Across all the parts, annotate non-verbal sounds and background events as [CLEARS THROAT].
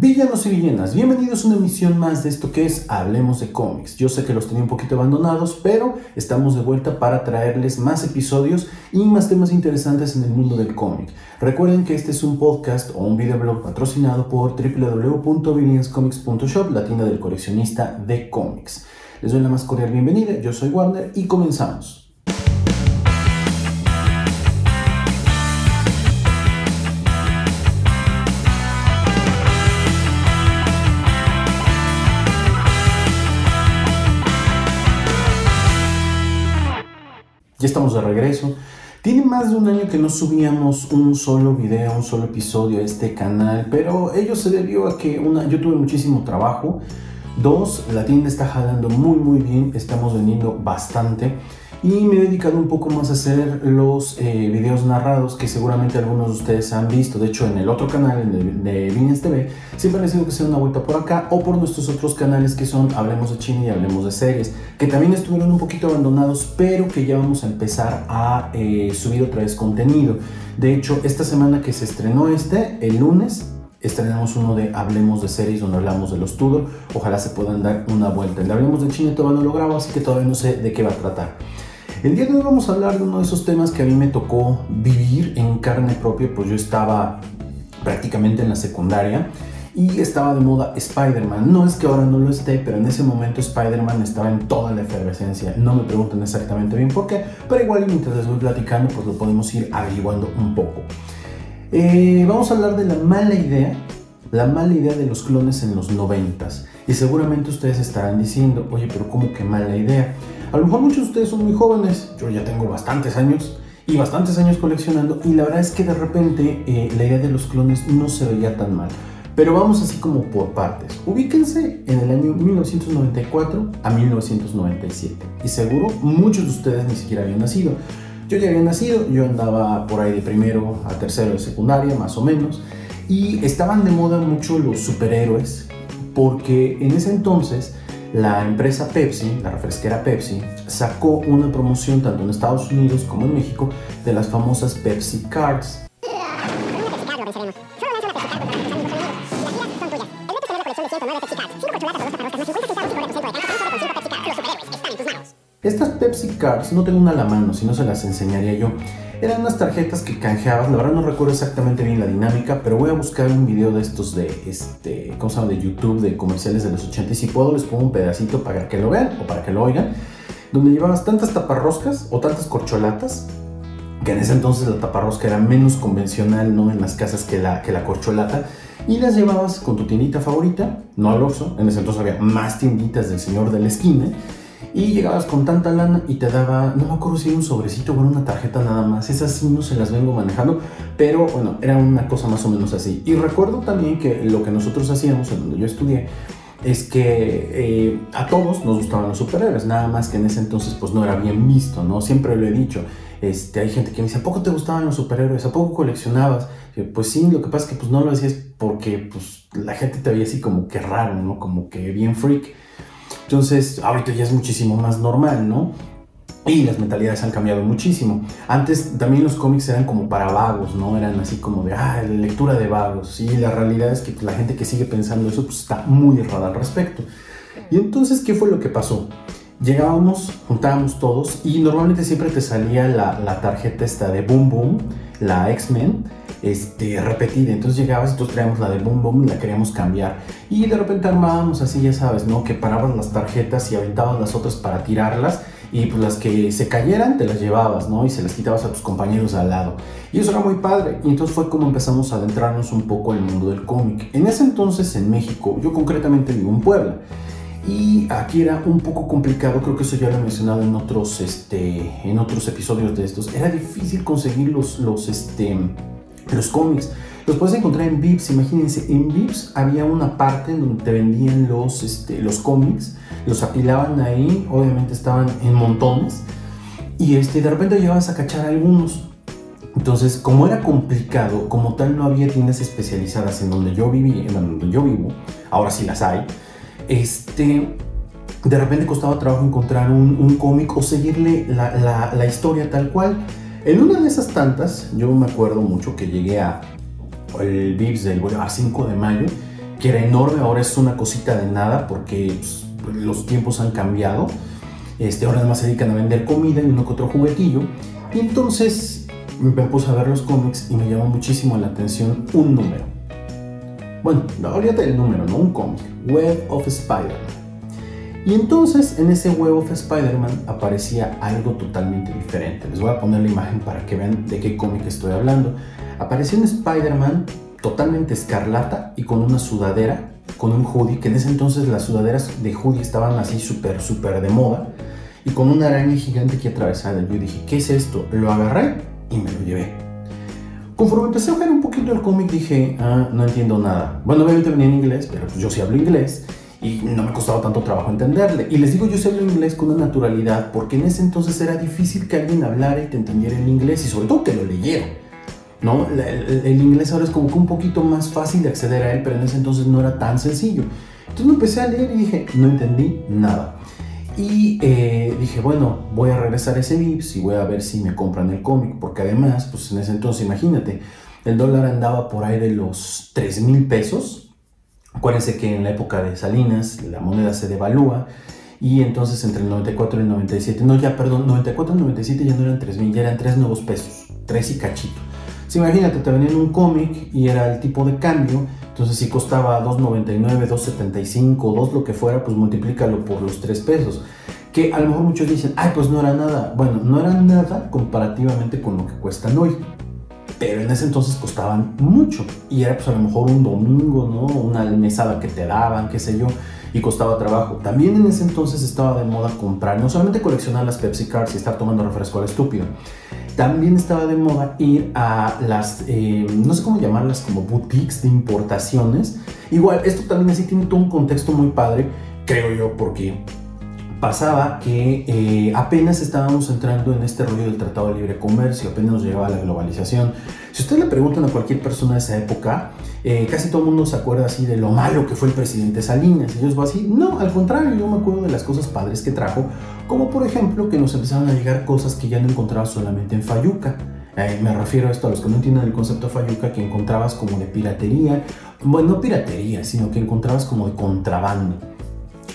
Villanos y villanas, bienvenidos a una emisión más de esto que es Hablemos de cómics. Yo sé que los tenía un poquito abandonados, pero estamos de vuelta para traerles más episodios y más temas interesantes en el mundo del cómic. Recuerden que este es un podcast o un videoblog patrocinado por www.villanscomics.shop, la tienda del coleccionista de cómics. Les doy la más cordial bienvenida, yo soy Warner y comenzamos. Ya estamos de regreso. Tiene más de un año que no subíamos un solo video, un solo episodio a este canal, pero ello se debió a que una, yo tuve muchísimo trabajo. Dos, la tienda está jalando muy muy bien, estamos vendiendo bastante y me he dedicado un poco más a hacer los eh, videos narrados que seguramente algunos de ustedes han visto. De hecho, en el otro canal, en el de Viñas TV, siempre les digo que se una vuelta por acá o por nuestros otros canales que son Hablemos de China y Hablemos de Series, que también estuvieron un poquito abandonados, pero que ya vamos a empezar a eh, subir otra vez contenido. De hecho, esta semana que se estrenó este, el lunes, estrenamos uno de Hablemos de series donde hablamos de los Tudor. Ojalá se puedan dar una vuelta. El Hablemos de China todavía no lo grabo, así que todavía no sé de qué va a tratar. El día de hoy vamos a hablar de uno de esos temas que a mí me tocó vivir en carne propia, pues yo estaba prácticamente en la secundaria y estaba de moda Spider-Man. No es que ahora no lo esté, pero en ese momento Spider-Man estaba en toda la efervescencia. No me pregunten exactamente bien por qué, pero igual mientras les voy platicando, pues lo podemos ir averiguando un poco. Eh, vamos a hablar de la mala idea, la mala idea de los clones en los noventas. Y seguramente ustedes estarán diciendo, oye, pero ¿cómo que mala idea? A lo mejor muchos de ustedes son muy jóvenes, yo ya tengo bastantes años y bastantes años coleccionando y la verdad es que de repente eh, la idea de los clones no se veía tan mal. Pero vamos así como por partes. Ubíquense en el año 1994 a 1997 y seguro muchos de ustedes ni siquiera habían nacido. Yo ya había nacido, yo andaba por ahí de primero a tercero de secundaria, más o menos, y estaban de moda mucho los superhéroes porque en ese entonces la empresa Pepsi, la refresquera Pepsi, sacó una promoción tanto en Estados Unidos como en México de las famosas Pepsi Cards. Estas Pepsi Cards no tengo una a la mano, si no se las enseñaría yo. Eran unas tarjetas que canjeabas, la verdad no recuerdo exactamente bien la dinámica, pero voy a buscar un video de estos de, este, ¿cómo se llama? De YouTube, de comerciales de los 80 y si puedo les pongo un pedacito para que lo vean o para que lo oigan, donde llevabas tantas taparroscas o tantas corcholatas, que en ese entonces la taparrosca era menos convencional, ¿no? En las casas que la, que la corcholata, y las llevabas con tu tiendita favorita, no al Oxxo, en ese entonces había más tienditas del señor de la esquina, y llegabas con tanta lana y te daba, no me acuerdo si era un sobrecito o una tarjeta nada más. Esas sí no se las vengo manejando, pero bueno, era una cosa más o menos así. Y recuerdo también que lo que nosotros hacíamos en donde yo estudié es que eh, a todos nos gustaban los superhéroes, nada más que en ese entonces pues no era bien visto, ¿no? Siempre lo he dicho. Este, hay gente que me dice, ¿a poco te gustaban los superhéroes? ¿A poco coleccionabas? pues sí, lo que pasa es que pues no lo decías porque pues la gente te veía así como que raro, ¿no? Como que bien freak. Entonces, ahorita ya es muchísimo más normal, ¿no? Y las mentalidades han cambiado muchísimo. Antes también los cómics eran como para vagos, ¿no? Eran así como de, ah, lectura de vagos. Y la realidad es que la gente que sigue pensando eso pues, está muy errada al respecto. Y entonces, ¿qué fue lo que pasó? Llegábamos, juntábamos todos y normalmente siempre te salía la, la tarjeta esta de Boom Boom, la X-Men, este, repetida. Entonces llegabas y todos traíamos la de Boom Boom y la queríamos cambiar. Y de repente armábamos así, ya sabes, ¿no? Que parabas las tarjetas y aventabas las otras para tirarlas. Y pues las que se cayeran te las llevabas, ¿no? Y se las quitabas a tus compañeros al lado. Y eso era muy padre. Y entonces fue como empezamos a adentrarnos un poco el mundo del cómic. En ese entonces en México, yo concretamente vivo en Puebla. Y aquí era un poco complicado, creo que eso ya lo he mencionado en otros, este, en otros episodios de estos. Era difícil conseguir los, los, este, los cómics. Los puedes encontrar en Vips, imagínense, en Vips había una parte en donde te vendían los, este, los cómics, los apilaban ahí, obviamente estaban en montones, y este, de repente llevabas a cachar algunos. Entonces, como era complicado, como tal no había tiendas especializadas en donde yo viví, en donde yo vivo, ahora sí las hay, este, de repente costaba trabajo encontrar un, cómic o seguirle la, la historia tal cual. En una de esas tantas, yo me acuerdo mucho que llegué a el Vips del Boulevard 5 de Mayo que era enorme, ahora es una cosita de nada porque pues, los tiempos han cambiado. Este, ahora nada más se dedican a vender comida y uno que otro juguetillo. Y entonces me puse a ver los cómics y me llamó muchísimo la atención un número. Bueno, olvídate del número, no un cómic. Web of Spider-Man. Y entonces en ese Web of Spider-Man aparecía algo totalmente diferente. Les voy a poner la imagen para que vean de qué cómic estoy hablando. Aparecía un Spider-Man totalmente escarlata y con una sudadera, con un hoodie, que en ese entonces las sudaderas de hoodie estaban así súper, súper de moda, y con una araña gigante que atravesaba el Yo dije, ¿qué es esto? Lo agarré y me lo llevé. Conforme empecé a ver un poquito el cómic dije, ah, no entiendo nada. Bueno, obviamente venía en inglés, pero pues yo sí hablo inglés y no me costaba tanto trabajo entenderle. Y les digo, yo sé hablar inglés con una naturalidad porque en ese entonces era difícil que alguien hablara y te entendiera en inglés y sobre todo que lo leyera. ¿no? El, inglés ahora es como que un poquito más fácil de acceder a él, pero en ese entonces no era tan sencillo. Entonces me empecé a leer y dije, no entendí nada. Y eh, dije, bueno, voy a regresar a ese VIPS y voy a ver si me compran el cómic, porque además, pues en ese entonces, imagínate, el dólar andaba por ahí de los 3 mil pesos. Acuérdense que en la época de Salinas la moneda se devalúa y entonces entre el 94 y el 97, no, ya, perdón, 94 y 97 ya no eran 3 mil, ya eran 3 nuevos pesos, 3 y cachito. Si imagínate, te venían un cómic y era el tipo de cambio, entonces si costaba 2.99, 2.75, 2 lo que fuera, pues multiplícalo por los 3 pesos. Que a lo mejor muchos dicen, ay, pues no era nada. Bueno, no era nada comparativamente con lo que cuestan hoy. Pero en ese entonces costaban mucho. Y era pues a lo mejor un domingo, ¿no? Una mesada que te daban, qué sé yo. Y costaba trabajo. También en ese entonces estaba de moda comprar, no solamente coleccionar las Pepsi Cards y estar tomando refresco al estúpido, también estaba de moda ir a las, eh, no sé cómo llamarlas, como boutiques de importaciones. Igual, esto también así tiene todo un contexto muy padre, creo yo, porque pasaba que eh, apenas estábamos entrando en este rollo del Tratado de Libre Comercio, apenas nos llegaba la globalización. Si usted le preguntan a cualquier persona de esa época, eh, casi todo el mundo se acuerda así de lo malo que fue el presidente Salinas. Ellos va así, no, al contrario, yo me acuerdo de las cosas padres que trajo, como por ejemplo que nos empezaron a llegar cosas que ya no encontrabas solamente en Fayuca. Eh, me refiero a esto a los que no entienden el concepto Fayuca, que encontrabas como de piratería, bueno, no piratería, sino que encontrabas como de contrabando.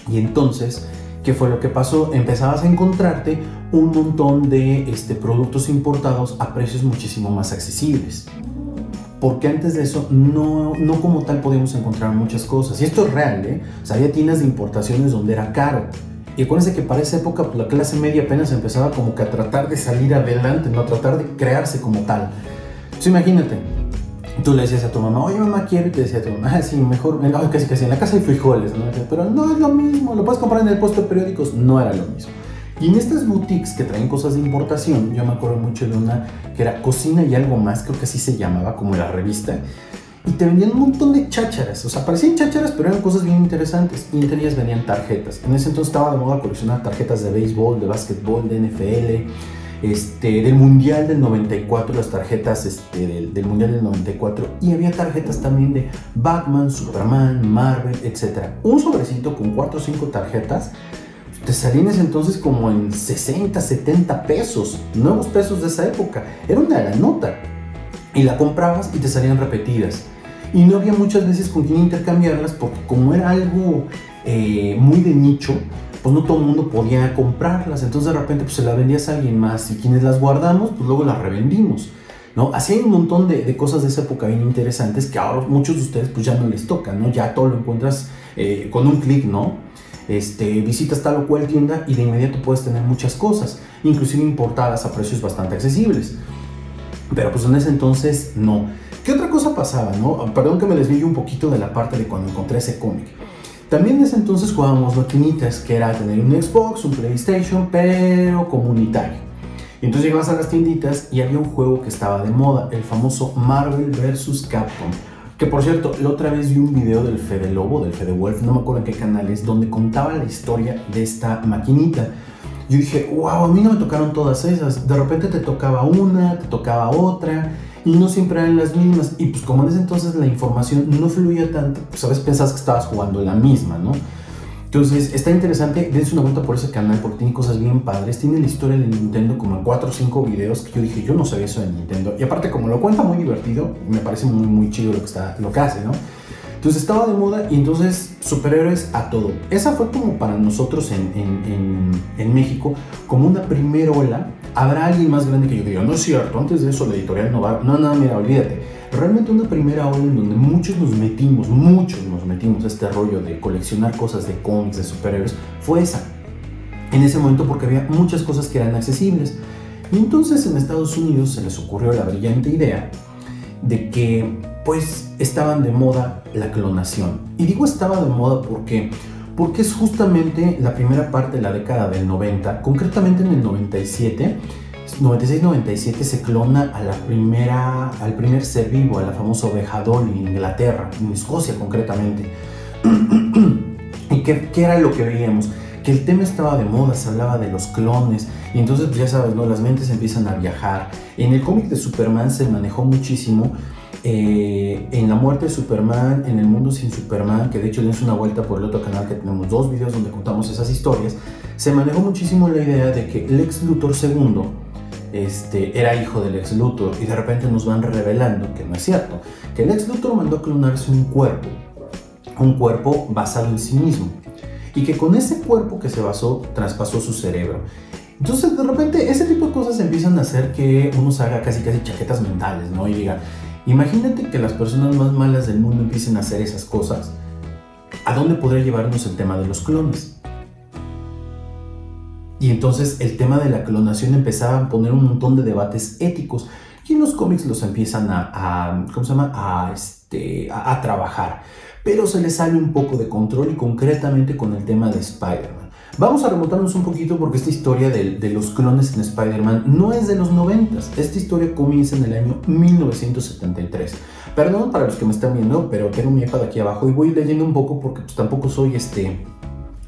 Y entonces ¿Qué fue lo que pasó? Empezabas a encontrarte un montón de este, productos importados a precios muchísimo más accesibles. Porque antes de eso no, no como tal podíamos encontrar muchas cosas. Y esto es real, ¿eh? O sea, había tiendas de importaciones donde era caro. Y acuérdense que para esa época pues, la clase media apenas empezaba como que a tratar de salir adelante, no a tratar de crearse como tal. Entonces imagínate, tú le decías a tu mamá, oye mamá, quiero, y te decía a tu mamá, ah, sí, mejor, no, casi casi en la casa hay frijoles, ¿no? pero no es lo mismo, lo puedes comprar en el puesto de periódicos, no era lo mismo. Y en estas boutiques que traen cosas de importación, yo me acuerdo mucho de una que era Cocina y algo más, creo que así se llamaba, como la revista, y te vendían un montón de chácharas, o sea, parecían chácharas, pero eran cosas bien interesantes, y entre ellas venían tarjetas. En ese entonces estaba de moda coleccionar tarjetas de béisbol, de básquetbol, de NFL, este, del Mundial del 94, las tarjetas este, del, Mundial del 94, y había tarjetas también de Batman, Superman, Marvel, etc. Un sobrecito con 4 o 5 tarjetas te salían ese entonces como en 60, 70 pesos, nuevos pesos de esa época. Era una nota. Y la comprabas y te salían repetidas. Y no había muchas veces con quién intercambiarlas porque como era algo eh, muy de nicho, pues no todo el mundo podía comprarlas, entonces de repente pues se las vendías a alguien más y quienes las guardamos pues luego las revendimos. ¿no? Así hay un montón de, cosas de esa época bien interesantes que ahora muchos de ustedes pues ya no les toca, ¿no? Ya todo lo encuentras eh, con un clic, ¿no? Este, visitas tal o cual tienda y de inmediato puedes tener muchas cosas, inclusive importadas a precios bastante accesibles. Pero pues en ese entonces no. ¿Qué otra cosa pasaba, no? Perdón que me desvíe un poquito de la parte de cuando encontré ese cómic. También ese entonces jugábamos maquinitas, que era tener un Xbox, un PlayStation, pero comunitario. Entonces llegabas a las tienditas y había un juego que estaba de moda, el famoso Marvel vs. Capcom. Que por cierto, la otra vez vi un video del Fede Lobo, del Fede Wolf, no me acuerdo en qué canal es, donde contaba la historia de esta maquinita. Yo dije, wow, a mí no me tocaron todas esas. De repente te tocaba una, te tocaba otra no siempre eran las mismas. Y pues como en ese entonces la información no fluía tanto, pues a veces que estabas jugando la misma, ¿no? Entonces está interesante, dense una vuelta por ese canal porque tiene cosas bien padres. Tiene la historia de Nintendo como en 4 o 5 videos que yo dije, yo no sabía eso de Nintendo. Y aparte como lo cuenta muy divertido, me parece muy muy chido lo que, está, lo que hace, ¿no? Entonces estaba de moda y entonces superhéroes a todo. Esa fue como para nosotros en, México, como una primera ola. Habrá alguien más grande que yo diga, no es cierto, antes de eso la editorial no va. No, no, mira, olvídate. Realmente una primera ola en donde muchos nos metimos, muchos nos metimos a este rollo de coleccionar cosas de cómics, de superhéroes, fue esa. En ese momento porque había muchas cosas que eran accesibles. Y entonces en Estados Unidos se les ocurrió la brillante idea de que pues estaban de moda la clonación. Y digo estaba de moda porque porque es justamente la primera parte de la década del 90, concretamente en el 97, 96-97 se clona a primera, al primer ser vivo, a la famosa oveja Dolly en Inglaterra, en Escocia concretamente. [CLEARS THROAT] ¿Y qué, qué era lo que veíamos? que el tema estaba de moda, se hablaba de los clones, y entonces pues, ya sabes, ¿no? las mentes empiezan a viajar. En el cómic de Superman se manejó muchísimo eh, en la muerte de Superman, en el mundo sin Superman, que de hecho es una vuelta por el otro canal que tenemos dos videos donde contamos esas historias, se manejó muchísimo la idea de que Lex Luthor II este, era hijo del Lex Luthor y de repente nos van revelando que no es cierto, que el Lex Luthor mandó a clonarse un cuerpo, un cuerpo basado en sí mismo y que con ese cuerpo que se basó traspasó su cerebro. Entonces de repente ese tipo de cosas empiezan a hacer que uno se haga casi casi chaquetas mentales, ¿no? Y diga, imagínate que las personas más malas del mundo empiecen a hacer esas cosas. ¿A dónde podría llevarnos el tema de los clones? Y entonces el tema de la clonación empezaba a poner un montón de debates éticos y en los cómics los empiezan a, ¿cómo se llama? A, este, a trabajar pero se le sale un poco de control y concretamente con el tema de Spider-Man. Vamos a remontarnos un poquito porque esta historia de, los clones en Spider-Man no es de los 90. Esta historia comienza en el año 1973. Perdón para los que me están viendo, pero tengo mi iPad aquí abajo y voy leyendo un poco porque pues, tampoco soy este,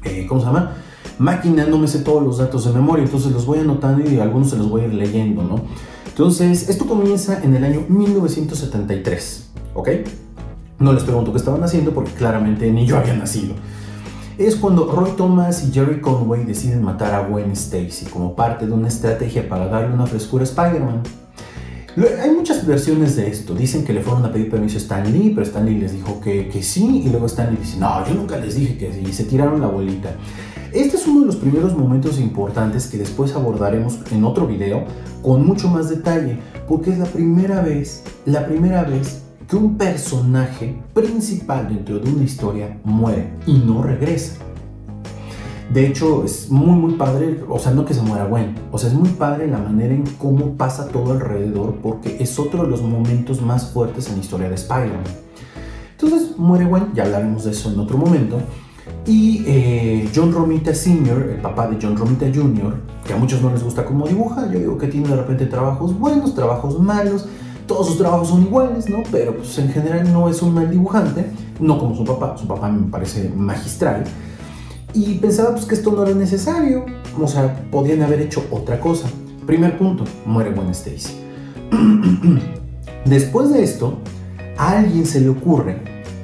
eh, ¿cómo se llama? Máquina, no todos los datos de memoria, entonces los voy anotando y algunos se los voy a ir leyendo, ¿no? Entonces, esto comienza en el año 1973, ¿ok? No les pregunto qué estaban haciendo porque claramente ni yo había nacido. Es cuando Roy Thomas y Jerry Conway deciden matar a Gwen Stacy como parte de una estrategia para darle una frescura a Spider-Man. Hay muchas versiones de esto. Dicen que le fueron a pedir permiso a Stan Lee, pero Stan Lee les dijo que, que sí, y luego Stan Lee dice, no, yo nunca les dije que sí, y se tiraron la bolita. Este es uno de los primeros momentos importantes que después abordaremos en otro video con mucho más detalle, porque es la primera vez, la primera vez que un personaje principal dentro de una historia muere y no regresa. De hecho, es muy, muy padre, o sea, no que se muera Gwen, o sea, es muy padre la manera en cómo pasa todo alrededor, porque es otro de los momentos más fuertes en la historia de Spider-Man. Entonces, muere Gwen, ya hablaremos de eso en otro momento. Y eh, John Romita Sr., el papá de John Romita Jr., que a muchos no les gusta cómo dibuja, yo digo que tiene de repente trabajos buenos, trabajos malos, todos sus trabajos son iguales, ¿no? Pero pues en general no es un mal dibujante, no como su papá, su papá me parece magistral. Y pensaba pues que esto no era necesario, o sea, podían haber hecho otra cosa. Primer punto, muere Gwen Stacy. [CLEARS THROAT] Después de esto, a alguien se le ocurre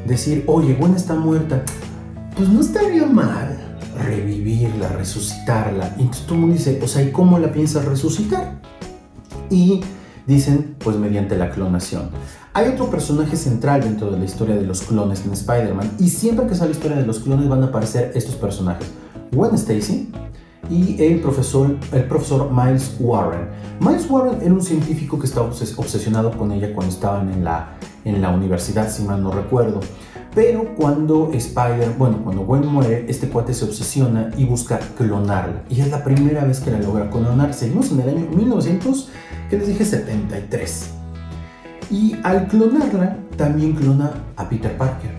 decir, oye, Gwen está muerta, pues no estaría mal revivirla, resucitarla. Y entonces todo el mundo dice, o sea, ¿y cómo la piensas resucitar? Y Dicen, pues mediante la clonación. Hay otro personaje central dentro de la historia de los clones en Spider-Man y siempre que sale la historia de los clones van a aparecer estos personajes. Gwen Stacy y el profesor, el profesor Miles Warren. Miles Warren era un científico que estaba obsesionado con ella cuando estaban en la, en la universidad, si mal no recuerdo. Pero cuando Spider, bueno, cuando Gwen muere, este cuate se obsesiona y busca clonarla. Y es la primera vez que la logra clonar. Seguimos en el año 1900 que les dije 73. Y al clonarla, también clona a Peter Parker.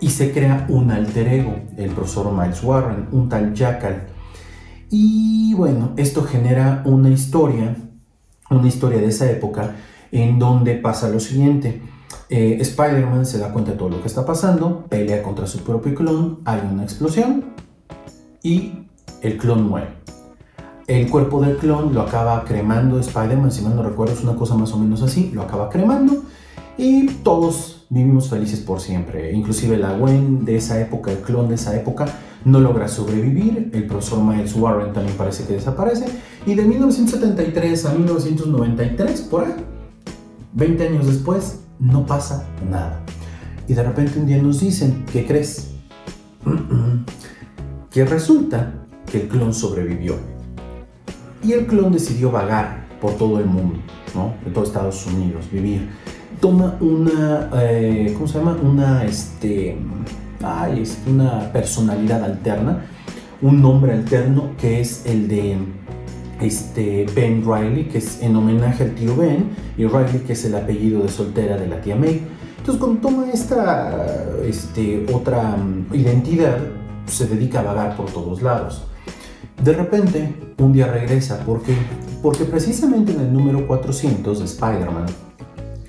Y se crea un alter ego, el profesor Miles Warren, un tal Jackal. Y bueno, esto genera una historia, una historia de esa época, en donde pasa lo siguiente. Eh, Spider-Man se da cuenta de todo lo que está pasando, pelea contra su propio clon, hay una explosión y el clon muere. El cuerpo del clon lo acaba cremando Spider-Man, si mal no recuerdo, es una cosa más o menos así, lo acaba cremando y todos vivimos felices por siempre. Inclusive la Gwen de esa época, el clon de esa época, no logra sobrevivir, el profesor Miles Warren también parece que desaparece y de 1973 a 1993, por ahí, 20 años después, no pasa nada. Y de repente un día nos dicen, ¿qué crees? [CLEARS THROAT] que resulta que el clon sobrevivió. Y el clon decidió vagar por todo el mundo, ¿no? De todo Estados Unidos, vivir. Toma una, eh, ¿cómo se llama? Una, este, ay, una personalidad alterna, un nombre alterno que es el de este, Ben Riley, que es en homenaje al tío Ben, y Riley, que es el apellido de soltera de la tía May. Entonces, cuando toma esta este, otra mm, identidad, se dedica a vagar por todos lados. De repente, un día regresa, ¿por qué? Porque precisamente en el número 400 de Spider-Man,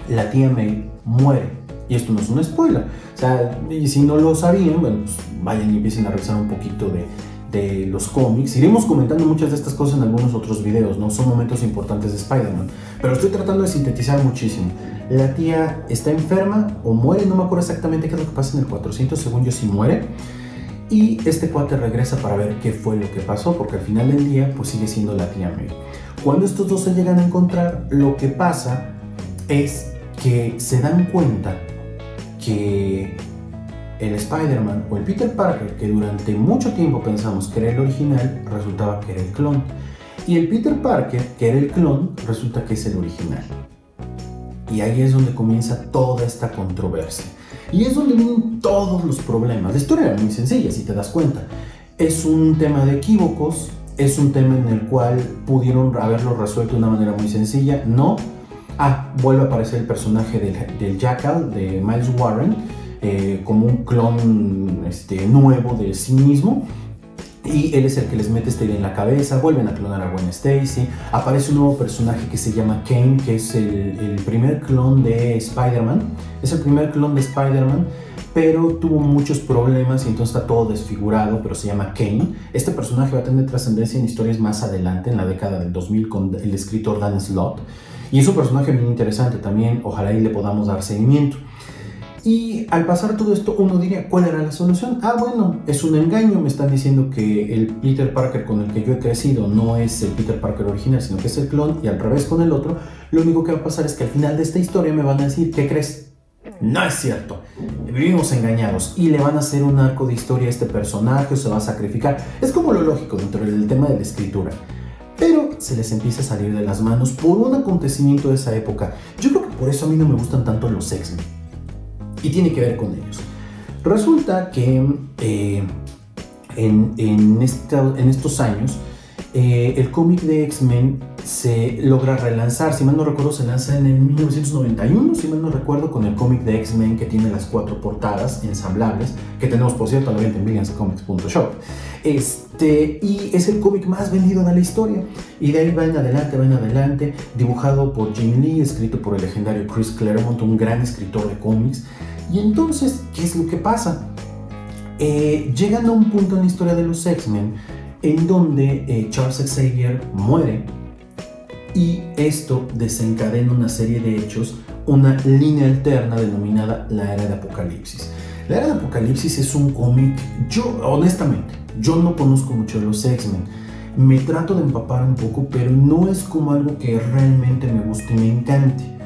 la tía May muere. Y esto no es una spoiler. O sea, y si no lo sabían, bueno, pues vayan y empiecen a revisar un poquito de, de los cómics. Iremos comentando muchas de estas cosas en algunos otros videos, ¿no? Son momentos importantes de Spider-Man. Pero estoy tratando de sintetizar muchísimo. La tía está enferma o muere, no me acuerdo exactamente qué es lo que pasa en el 400, según yo sí muere. Y este cuate regresa para ver qué fue lo que pasó, porque al final del día pues sigue siendo la tía May. Cuando estos dos se llegan a encontrar, lo que pasa es que se dan cuenta que el Spider-Man o el Peter Parker, que durante mucho tiempo pensamos que era el original, resultaba que era el clon. Y el Peter Parker, que era el clon, resulta que es el original. Y ahí es donde comienza toda esta controversia. Y es donde vienen todos los problemas. La historia era muy sencilla, si te das cuenta. Es un tema de equívocos, es un tema en el cual pudieron haberlo resuelto de una manera muy sencilla. No. Ah, vuelve a aparecer el personaje del, del Jackal, de Miles Warren, eh, como un clon este, nuevo de sí mismo. Y él es el que les mete esta idea en la cabeza, vuelven a clonar a Gwen Stacy, aparece un nuevo personaje que se llama Kane, que es el, el primer clon de Spider-Man, es el primer clon de Spider-Man, pero tuvo muchos problemas y entonces está todo desfigurado, pero se llama Kane. Este personaje va a tener trascendencia en historias más adelante, en la década del 2000, con el escritor Dan Slott, y es un personaje muy interesante también, ojalá y le podamos dar seguimiento. Y al pasar todo esto, uno diría, ¿cuál era la solución? Ah, bueno, es un engaño, me están diciendo que el Peter Parker con el que yo he crecido no es el Peter Parker original, sino que es el clon, y al revés con el otro, lo único que va a pasar es que al final de esta historia me van a decir, ¿qué crees? No es cierto, vivimos engañados y le van a hacer un arco de historia a este personaje, se va a sacrificar. Es como lo lógico dentro del tema de la escritura pero se les empieza a salir de las manos por un acontecimiento de esa época. Yo creo que por eso a mí no me gustan tanto los X-Men y tiene que ver con ellos. Resulta que eh, en, en, estos años eh, el cómic de X-Men se logra relanzar, si mal no recuerdo se lanza en el 1991, si mal no recuerdo, con el cómic de X-Men que tiene las cuatro portadas ensamblables, que tenemos por cierto la en williamscomics.shop. Este, y es el cómic más vendido de la historia. Y de ahí va en adelante, va en adelante, dibujado por Jim Lee, escrito por el legendario Chris Claremont, un gran escritor de cómics. Y entonces, ¿qué es lo que pasa? Eh, llegan a un punto en la historia de los X-Men en donde eh, Charles Xavier muere y esto desencadena una serie de hechos, una línea alterna denominada la Era de Apocalipsis. La Era de Apocalipsis es un cómic, yo honestamente, yo no conozco mucho de los X-Men, me trato de empapar un poco, pero no es como algo que realmente me guste y me encante.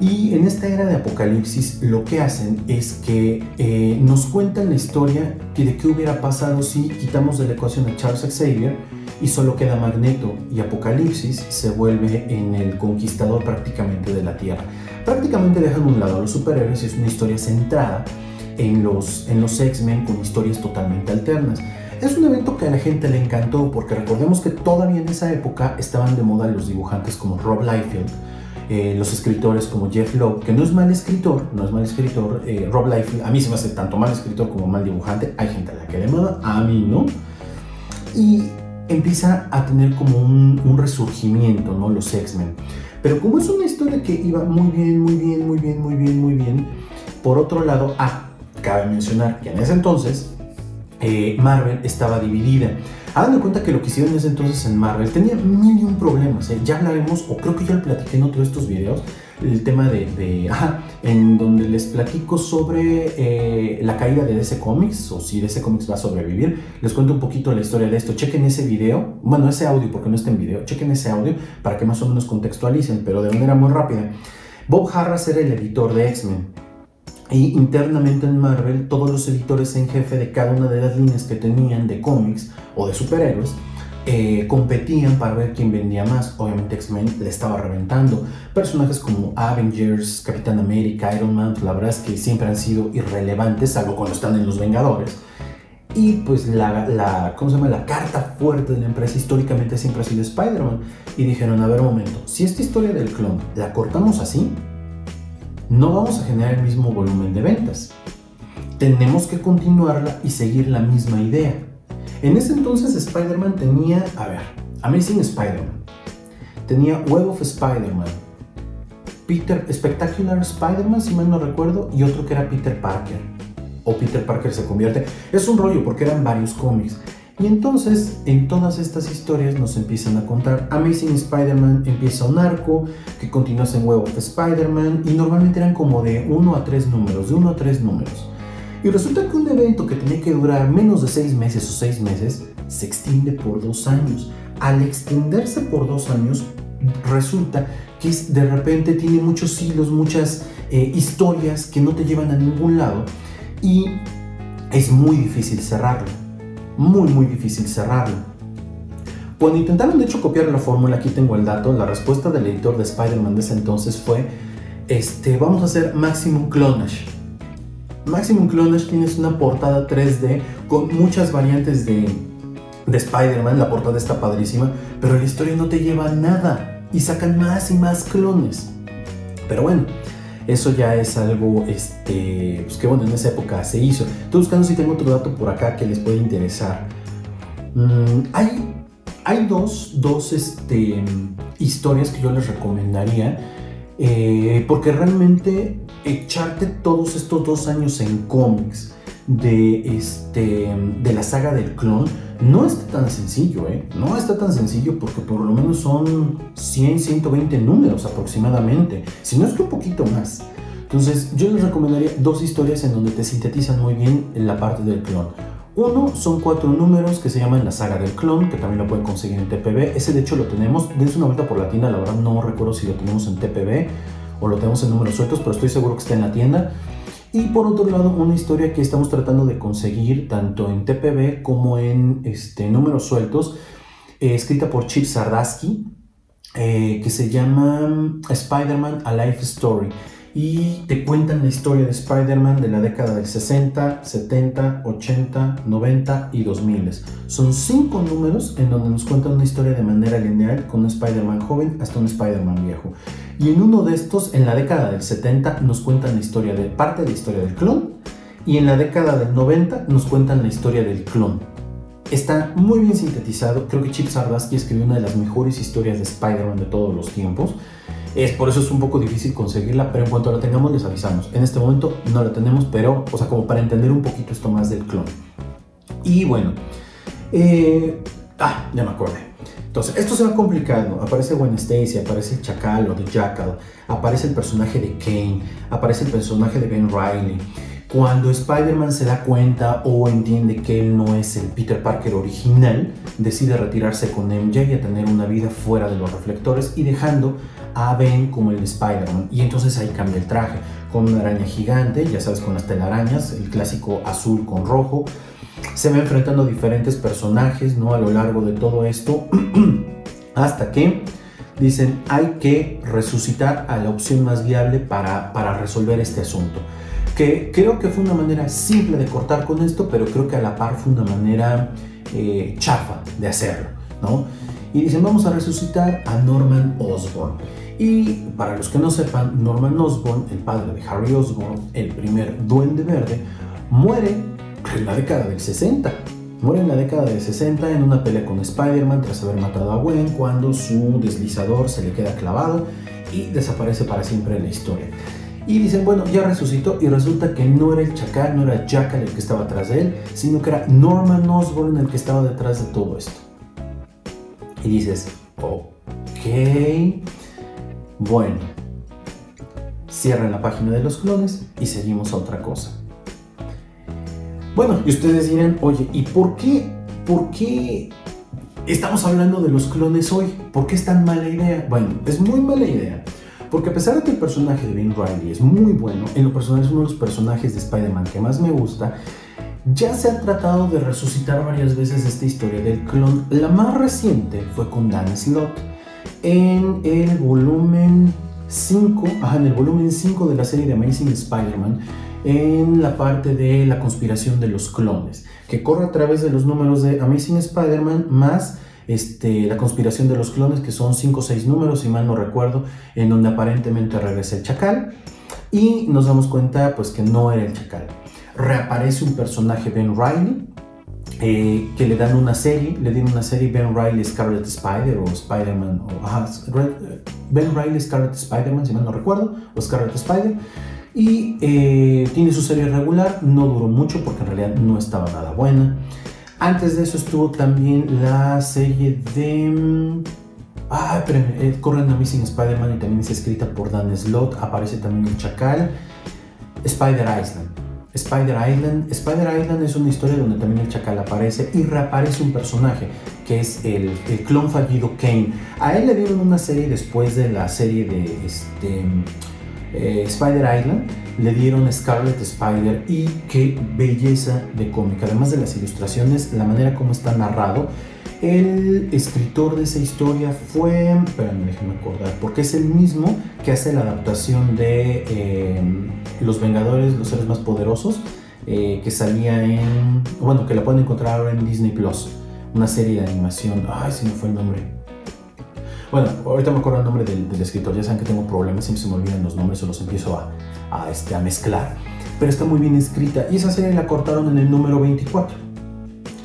Y en esta era de Apocalipsis lo que hacen es que eh, nos cuentan la historia de qué hubiera pasado si quitamos de la ecuación a Charles Xavier y solo queda Magneto y Apocalipsis se vuelve en el conquistador prácticamente de la Tierra. Prácticamente dejan un lado a los superhéroes y es una historia centrada en los, en los X-Men con historias totalmente alternas. Es un evento que a la gente le encantó porque recordemos que todavía en esa época estaban de moda los dibujantes como Rob Liefeld, eh, los escritores como Jeff Lowe, que no es mal escritor, no es mal escritor, eh, Rob Liefeld, a mí se me hace tanto mal escritor como mal dibujante, hay gente a la que le manda, a mí no. Y empieza a tener como un, resurgimiento, ¿no? Los X-Men. Pero como es una historia que iba muy bien, muy bien, muy bien, muy bien, muy bien, por otro lado, ah, cabe mencionar que en ese entonces eh, Marvel estaba dividida. Hagan de cuenta que lo que hicieron en ese entonces en Marvel tenía mil y un problemas. ¿eh? Ya hablaremos, o creo que ya lo platiqué en otro de estos videos, el tema de, ajá, en donde les platico sobre eh, la caída de DC Comics, o si DC Comics va a sobrevivir. Les cuento un poquito la historia de esto. Chequen ese video, bueno, ese audio, porque no está en video. Chequen ese audio para que más o menos contextualicen, pero de manera muy rápida. Bob Harras era el editor de X-Men Y internamente en Marvel, todos los editores en jefe de cada una de las líneas que tenían de cómics o de superhéroes eh, competían para ver quién vendía más. Obviamente X-Men le estaba reventando. Personajes como Avengers, Capitán América, Iron Man, la verdad es que siempre han sido irrelevantes, salvo cuando están en los Vengadores. Y pues la, ¿cómo se llama? la carta fuerte de la empresa históricamente siempre ha sido Spider-Man. Y dijeron, a ver un momento, si esta historia del clon la cortamos así, no vamos a generar el mismo volumen de ventas. Tenemos que continuarla y seguir la misma idea. En ese entonces Spider-Man tenía, a ver, Amazing Spider-Man, tenía Web of Spider-Man, Peter, Spectacular Spider-Man, si mal no recuerdo, y otro que era Peter Parker. O Peter Parker se convierte. Es un rollo porque eran varios cómics. Y entonces en todas estas historias nos empiezan a contar Amazing Spider-Man empieza un arco que continúa en Web of Spider-Man y normalmente eran como de uno a tres números, de uno a tres números. Y resulta que un evento que tenía que durar menos de seis meses o seis meses se extiende por dos años. Al extenderse por dos años resulta que de repente tiene muchos hilos, muchas eh, historias que no te llevan a ningún lado y es muy difícil cerrarlo muy muy difícil cerrarlo. Cuando intentaron de hecho copiar la fórmula, aquí tengo el dato, la respuesta del editor de Spider-Man de ese entonces fue, este, vamos a hacer Maximum Clonage. Maximum Clonage tienes una portada 3D con muchas variantes de, de Spider-Man, la portada está padrísima, pero la historia no te lleva nada y sacan más y más clones. Pero bueno, eso ya es algo este, pues que bueno, en esa época se hizo. Estoy buscando si tengo otro dato por acá que les puede interesar. Mm, hay, hay dos, dos este, historias que yo les recomendaría. Eh, porque realmente echarte todos estos dos años en cómics de, este, de la saga del clon no está tan sencillo, ¿eh? No está tan sencillo porque por lo menos son 100, 120 números aproximadamente, si no es que un poquito más. Entonces, yo les recomendaría dos historias en donde te sintetizan muy bien la parte del clon. Uno son cuatro números que se llaman La Saga del Clon, que también lo pueden conseguir en TPB. Ese de hecho lo tenemos, dense una vuelta por la tienda, la verdad no recuerdo si lo tenemos en TPB o lo tenemos en números sueltos, pero estoy seguro que está en la tienda. Y por otro lado, una historia que estamos tratando de conseguir tanto en TPB como en este, números sueltos, eh, escrita por Chip Sardaski, eh, que se llama Spider-Man A Life Story y te cuentan la historia de Spider-Man de la década del 60, 70, 80, 90 y 2000. Son cinco números en donde nos cuentan una historia de manera lineal con un Spider-Man joven hasta un Spider-Man viejo. Y en uno de estos, en la década del 70, nos cuentan la historia de parte de la historia del clon y en la década del 90 nos cuentan la historia del clon. Está muy bien sintetizado, creo que Chip Zdarsky escribió una de las mejores historias de Spider-Man de todos los tiempos. Es por eso es un poco difícil conseguirla, pero en cuanto la tengamos les avisamos. En este momento no la tenemos, pero, o sea, como para entender un poquito esto más del clon. Y bueno, eh, ah, ya me acordé. Entonces, esto se va complicando. Aparece Gwen Stacy, aparece el Chacal o The Jackal, aparece el personaje de Kane, aparece el personaje de Ben Riley. Cuando Spider-Man se da cuenta o entiende que él no es el Peter Parker original, decide retirarse con MJ y a tener una vida fuera de los reflectores y dejando a Ben como el Spider-Man. Y entonces ahí cambia el traje, con una araña gigante, ya sabes, con las telarañas, el clásico azul con rojo. Se va enfrentando diferentes personajes, ¿no? A lo largo de todo esto, [CLEARS THROAT] hasta que dicen hay que resucitar a la opción más viable para, para resolver este asunto que creo que fue una manera simple de cortar con esto, pero creo que a la par fue una manera eh, chafa de hacerlo, ¿no? Y dicen, vamos a resucitar a Norman Osborn. Y para los que no sepan, Norman Osborn, el padre de Harry Osborn, el primer duende verde, muere en la década del 60. Muere en la década del 60 en una pelea con Spider-Man tras haber matado a Gwen cuando su deslizador se le queda clavado y desaparece para siempre en la historia. Y dicen, bueno, ya resucitó y resulta que no era el chacal, no era Jackal el que estaba atrás de él, sino que era Norman Osborn el que estaba detrás de todo esto. Y dices, ok, bueno, cierran la página de los clones y seguimos a otra cosa. Bueno, y ustedes dirán, oye, ¿y por qué, por qué estamos hablando de los clones hoy? ¿Por qué es tan mala idea? Bueno, es muy mala idea Porque a pesar de que el personaje de Ben Riley es muy bueno, en lo personal es uno de los personajes de Spider-Man que más me gusta, ya se ha tratado de resucitar varias veces esta historia del clon. La más reciente fue con Dan Slott en el volumen 5, en el volumen 5 de la serie de Amazing Spider-Man, en la parte de la conspiración de los clones, que corre a través de los números de Amazing Spider-Man más este, la conspiración de los clones, que son 5 o 6 números, si mal no recuerdo, en donde aparentemente regresa el chacal, y nos damos cuenta pues que no era el chacal. Reaparece un personaje, Ben Riley, eh, que le dan una serie, le dieron una serie Ben Riley Scarlet Spider o Spider-Man, o Ben Riley Scarlet Spider-Man, si mal no recuerdo, o Scarlet Spider, y eh, tiene su serie regular, no duró mucho porque en realidad no estaba nada buena. Antes de eso estuvo también la serie de... Ah, pero eh, corren Amazing Spider-Man y también es escrita por Dan Slott, aparece también el Chacal, Spider Island. Spider Island. Spider Island es una historia donde también el chacal aparece y reaparece un personaje que es el, clon fallido Kane. A él le dieron una serie después de la serie de este, eh, Spider Island, le dieron Scarlet Spider y qué belleza de cómic. Además de las ilustraciones, la manera como está narrado. El escritor de esa historia fue, espérame, déjenme acordar, porque es el mismo que hace la adaptación de eh, Los Vengadores, los seres más poderosos, eh, que salía en, bueno, que la pueden encontrar ahora en Disney Plus, una serie de animación. Ay, se me fue el nombre. Bueno, ahorita me acuerdo el nombre del, escritor, ya saben que tengo problemas, siempre se me olvidan los nombres o los empiezo a, este, a mezclar, pero está muy bien escrita y esa serie la cortaron en el número 24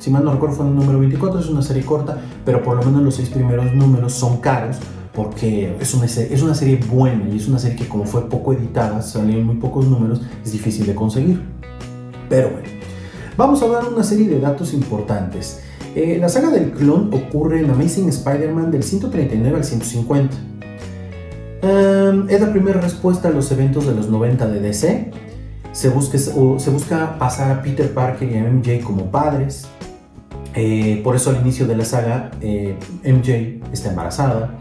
si mal no recuerdo fue el número 24, es una serie corta, pero por lo menos los seis primeros números son caros porque es una, es una serie buena y es una serie que como fue poco editada, salieron muy pocos números, es difícil de conseguir. Pero bueno, vamos a dar una serie de datos importantes. Eh, la saga del clon ocurre en Amazing Spider-Man del 139 al 150. Em, es la primera respuesta a los eventos de los 90 de DC. Se busca, se busca pasar a Peter Parker y a MJ como padres. Eh, por eso al inicio de la saga eh, MJ está embarazada.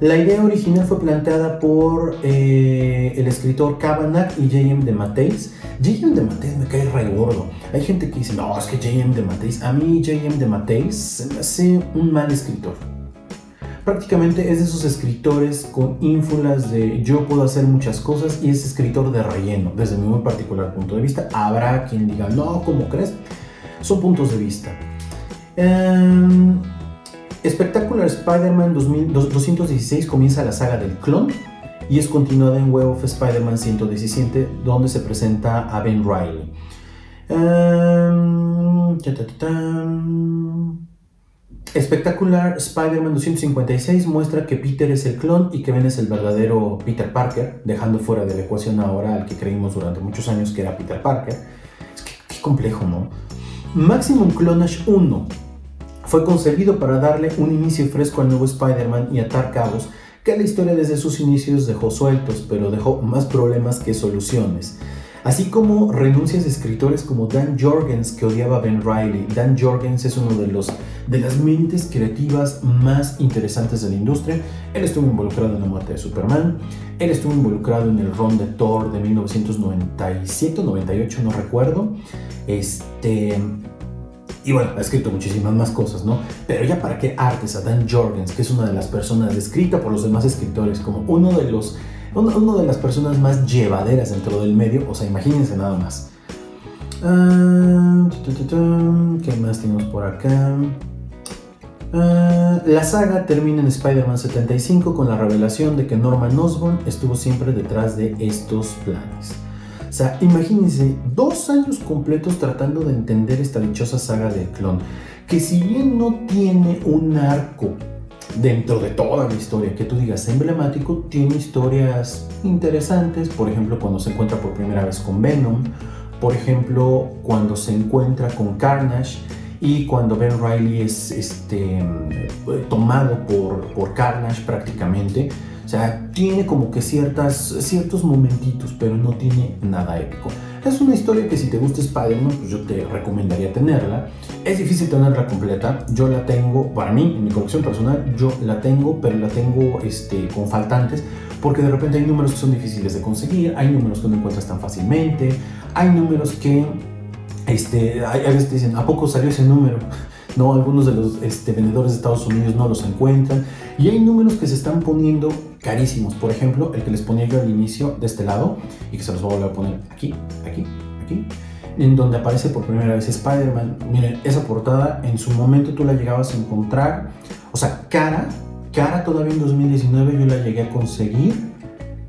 La idea original fue planteada por eh, el escritor Kavanagh y J.M. de Mateis. J.M. de Mateis me cae re gordo. Hay gente que dice, no, es que J.M. de Mateis. A mí J.M. de Mateis se me hace un mal escritor. Prácticamente es de esos escritores con ínfulas de yo puedo hacer muchas cosas y es escritor de relleno, desde mi muy particular punto de vista. Habrá quien diga, no, ¿cómo crees? Son puntos de vista. Eh, Spectacular Spider-Man 216 comienza la saga del clon y es continuada en Web of Spider-Man 117 donde se presenta a Ben Riley. Em, Espectacular Spider-Man 256 muestra que Peter es el clon y que Ben es el verdadero Peter Parker, dejando fuera de la ecuación ahora al que creímos durante muchos años que era Peter Parker. Es que qué complejo, ¿no? Maximum Clonage 1 fue concebido para darle un inicio fresco al nuevo Spider-Man y atar cabos que la historia desde sus inicios dejó sueltos, pero dejó más problemas que soluciones. Así como renuncias de escritores como Dan Jorgens que odiaba a Ben Riley. Dan Jorgens es uno de, los, de las mentes creativas más interesantes de la industria. Él estuvo involucrado en la muerte de Superman. Él estuvo involucrado en el ron de Thor de 1997-98, no recuerdo. Este, y bueno, ha escrito muchísimas más cosas, ¿no? Pero ya para qué artes a Dan Jorgens, que es una de las personas descrita por los demás escritores como uno de los, uno, de las personas más llevaderas dentro del medio, o sea, imagínense nada más. Ah, ¿Qué más tenemos por acá? Ah, la saga termina en Spider-Man 75 con la revelación de que Norman Osborn estuvo siempre detrás de estos planes. O sea, imagínense dos años completos tratando de entender esta dichosa saga del clon, que si bien no tiene un arco dentro de toda la historia que tú digas emblemático, tiene historias interesantes, por ejemplo, cuando se encuentra por primera vez con Venom, por ejemplo, cuando se encuentra con Carnage y cuando Ben Riley es este, tomado por, por Carnage prácticamente. O sea, tiene como que ciertas, ciertos momentitos, pero no tiene nada épico. Es una historia que si te gusta Spider-Man, pues yo te recomendaría tenerla. Es difícil tenerla completa. Yo la tengo, para mí, en mi colección personal, yo la tengo, pero la tengo este, con faltantes porque de repente hay números que son difíciles de conseguir, hay números que no encuentras tan fácilmente, hay números que este, hay, veces te dicen, ¿a poco salió ese número? No, algunos de los este, vendedores de Estados Unidos no los encuentran. Y hay números que se están poniendo carísimos. Por ejemplo, el que les ponía yo al inicio de este lado y que se los voy a a poner aquí, aquí, aquí en donde aparece por primera vez Spider-Man. Miren, esa portada en su momento tú la llegabas a encontrar, o sea, cara, cara todavía en 2019 yo la llegué a conseguir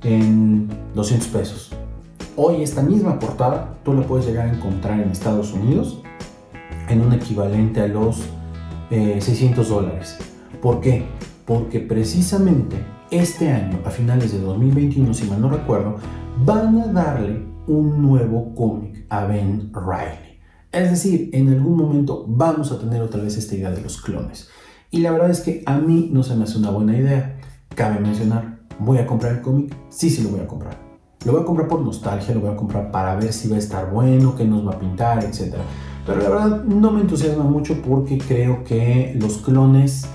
en 200 pesos. Hoy esta misma portada tú la puedes llegar a encontrar en Estados Unidos en un equivalente a los 600 eh, dólares. ¿Por qué? Porque precisamente este año, a finales de 2021, si mal no recuerdo, van a darle un nuevo cómic a Ben Riley. Es decir, en algún momento vamos a tener otra vez esta idea de los clones. Y la verdad es que a mí no se me hace una buena idea. Cabe mencionar, ¿voy a comprar el cómic? Sí, sí lo voy a comprar. Lo voy a comprar por nostalgia, lo voy a comprar para ver si va a estar bueno, qué nos va a pintar, etc. Pero la verdad no me entusiasma mucho porque creo que los clones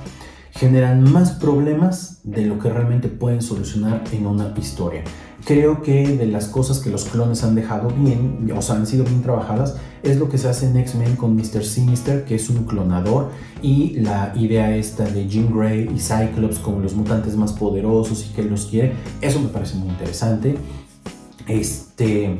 generan más problemas de lo que realmente pueden solucionar en una historia. Creo que de las cosas que los clones han dejado bien, o sea, han sido bien trabajadas, es lo que se hace en X-Men con Mr. Sinister, que es un clonador, y la idea esta de Jean Grey y Cyclops como los mutantes más poderosos y que él los quiere, eso me parece muy interesante. Este,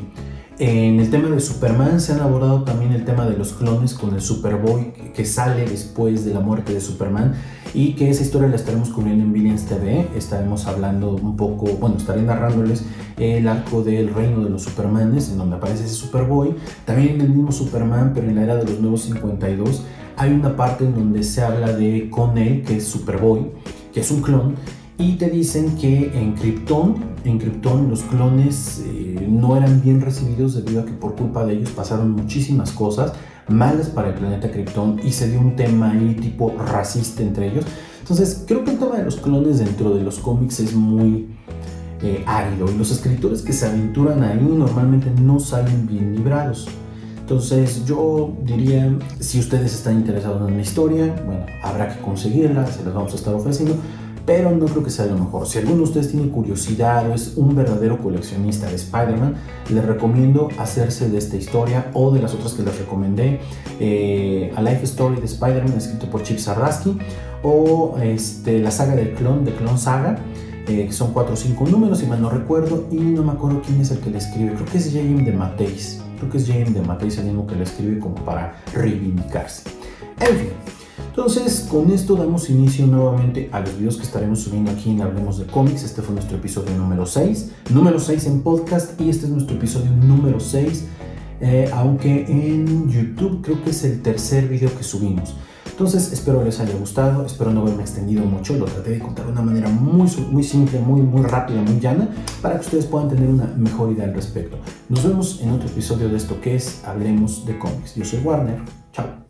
en el tema de Superman se ha abordado también el tema de los clones con el Superboy que sale después de la muerte de Superman y que esa historia la estaremos cubriendo en Billions TV. Estaremos hablando un poco, bueno, estaré narrándoles el arco del reino de los Supermanes en donde aparece ese Superboy. También en el mismo Superman, pero en la era de los nuevos 52, hay una parte en donde se habla de Connell, que es Superboy, que es un clon y te dicen que en Krypton, en Krypton los clones eh, no eran bien recibidos debido a que por culpa de ellos pasaron muchísimas cosas malas para el planeta Krypton y se dio un tema ahí tipo racista entre ellos. Entonces creo que el tema de los clones dentro de los cómics es muy eh, árido y los escritores que se aventuran ahí normalmente no salen bien librados. Entonces yo diría, si ustedes están interesados en la historia, bueno, habrá que conseguirla, se las vamos a estar ofreciendo pero no creo que sea lo mejor. Si alguno de ustedes tiene curiosidad o es un verdadero coleccionista de Spider-Man, les recomiendo hacerse de esta historia o de las otras que les recomendé, eh, A Life Story de Spider-Man escrito por Chip Zdarsky o este, la saga del clon, de Clone Saga. Eh, son 4 o 5 números, si mal no recuerdo, y no me acuerdo quién es el que le escribe, creo que es James de Mateis, creo que es James de Mateis el mismo que le escribe como para reivindicarse. En fin, entonces, con esto damos inicio nuevamente a los videos que estaremos subiendo aquí en Hablemos de Cómics. Este fue nuestro episodio número 6, número 6 en podcast y este es nuestro episodio número 6, eh, aunque en YouTube creo que es el tercer video que subimos. Entonces, espero les haya gustado, espero no haberme extendido mucho, lo traté de contar de una manera muy, muy simple, muy, muy rápida, muy llana, para que ustedes puedan tener una mejor idea al respecto. Nos vemos en otro episodio de esto que es Hablemos de Cómics. Yo soy Warner, chao.